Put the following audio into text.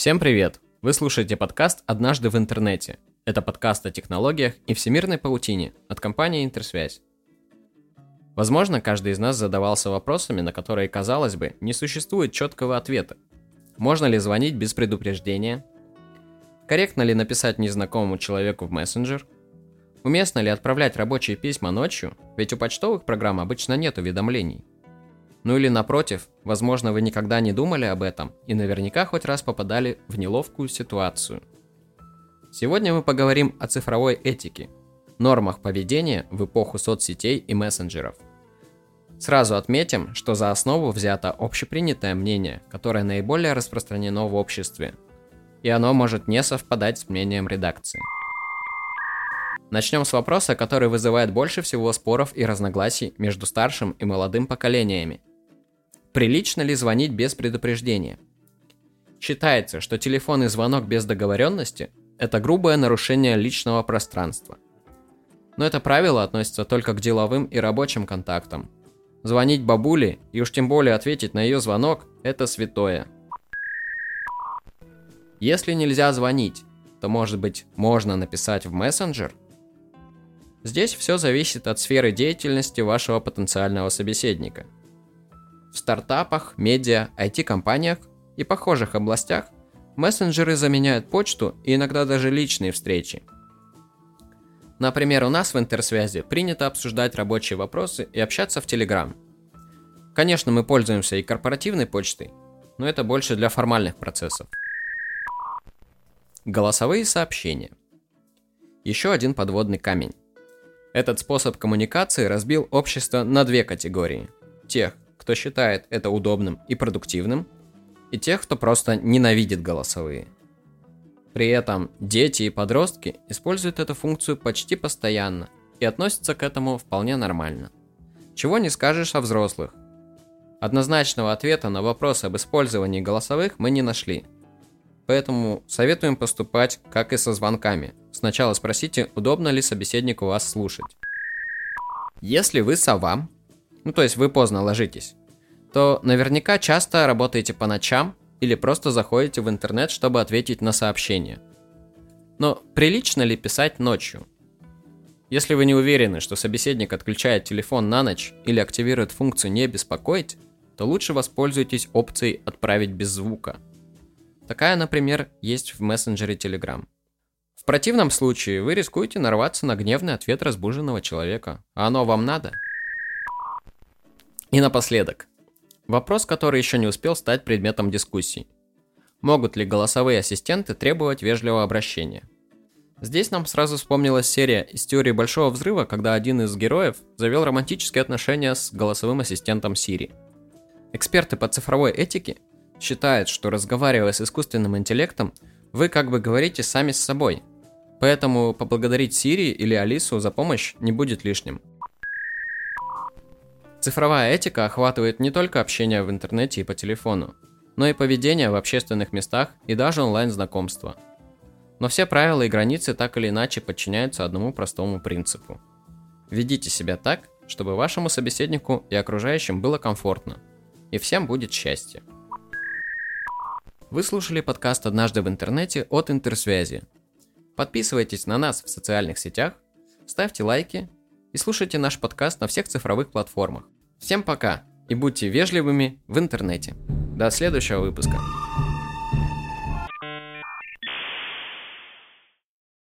Всем привет! Вы слушаете подкаст «Однажды в интернете». Это подкаст о технологиях и всемирной паутине от компании «Интерсвязь». Возможно, каждый из нас задавался вопросами, на которые, казалось бы, не существует четкого ответа. Можно ли звонить без предупреждения? Корректно ли написать незнакомому человеку в мессенджер? Уместно ли отправлять рабочие письма ночью, ведь у почтовых программ обычно нет уведомлений? Ну или напротив, возможно вы никогда не думали об этом и наверняка хоть раз попадали в неловкую ситуацию. Сегодня мы поговорим о цифровой этике, нормах поведения в эпоху соцсетей и мессенджеров. Сразу отметим, что за основу взято общепринятое мнение, которое наиболее распространено в обществе, и оно может не совпадать с мнением редакции. Начнем с вопроса, который вызывает больше всего споров и разногласий между старшим и молодым поколениями – Прилично ли звонить без предупреждения? Считается, что телефонный звонок без договоренности – это грубое нарушение личного пространства. Но это правило относится только к деловым и рабочим контактам. Звонить бабуле и уж тем более ответить на ее звонок – это святое. Если нельзя звонить, то может быть можно написать в мессенджер? Здесь все зависит от сферы деятельности вашего потенциального собеседника – в стартапах, медиа, IT-компаниях и похожих областях мессенджеры заменяют почту и иногда даже личные встречи. Например, у нас в интерсвязи принято обсуждать рабочие вопросы и общаться в Telegram. Конечно, мы пользуемся и корпоративной почтой, но это больше для формальных процессов. Голосовые сообщения. Еще один подводный камень. Этот способ коммуникации разбил общество на две категории. Тех, кто считает это удобным и продуктивным, и тех, кто просто ненавидит голосовые. При этом дети и подростки используют эту функцию почти постоянно и относятся к этому вполне нормально. Чего не скажешь о взрослых. Однозначного ответа на вопрос об использовании голосовых мы не нашли. Поэтому советуем поступать, как и со звонками. Сначала спросите, удобно ли собеседнику вас слушать. Если вы сова, ну то есть вы поздно ложитесь, то наверняка часто работаете по ночам или просто заходите в интернет, чтобы ответить на сообщения. Но прилично ли писать ночью? Если вы не уверены, что собеседник отключает телефон на ночь или активирует функцию «не беспокоить», то лучше воспользуйтесь опцией «отправить без звука». Такая, например, есть в мессенджере Telegram. В противном случае вы рискуете нарваться на гневный ответ разбуженного человека. А оно вам надо? И напоследок. Вопрос, который еще не успел стать предметом дискуссий. Могут ли голосовые ассистенты требовать вежливого обращения? Здесь нам сразу вспомнилась серия из теории Большого Взрыва, когда один из героев завел романтические отношения с голосовым ассистентом Siri. Эксперты по цифровой этике считают, что разговаривая с искусственным интеллектом, вы как бы говорите сами с собой. Поэтому поблагодарить Siri или Алису за помощь не будет лишним. Цифровая этика охватывает не только общение в интернете и по телефону, но и поведение в общественных местах и даже онлайн-знакомства. Но все правила и границы так или иначе подчиняются одному простому принципу. Ведите себя так, чтобы вашему собеседнику и окружающим было комфортно, и всем будет счастье. Вы слушали подкаст «Однажды в интернете» от Интерсвязи. Подписывайтесь на нас в социальных сетях, ставьте лайки и слушайте наш подкаст на всех цифровых платформах. Всем пока и будьте вежливыми в интернете. До следующего выпуска.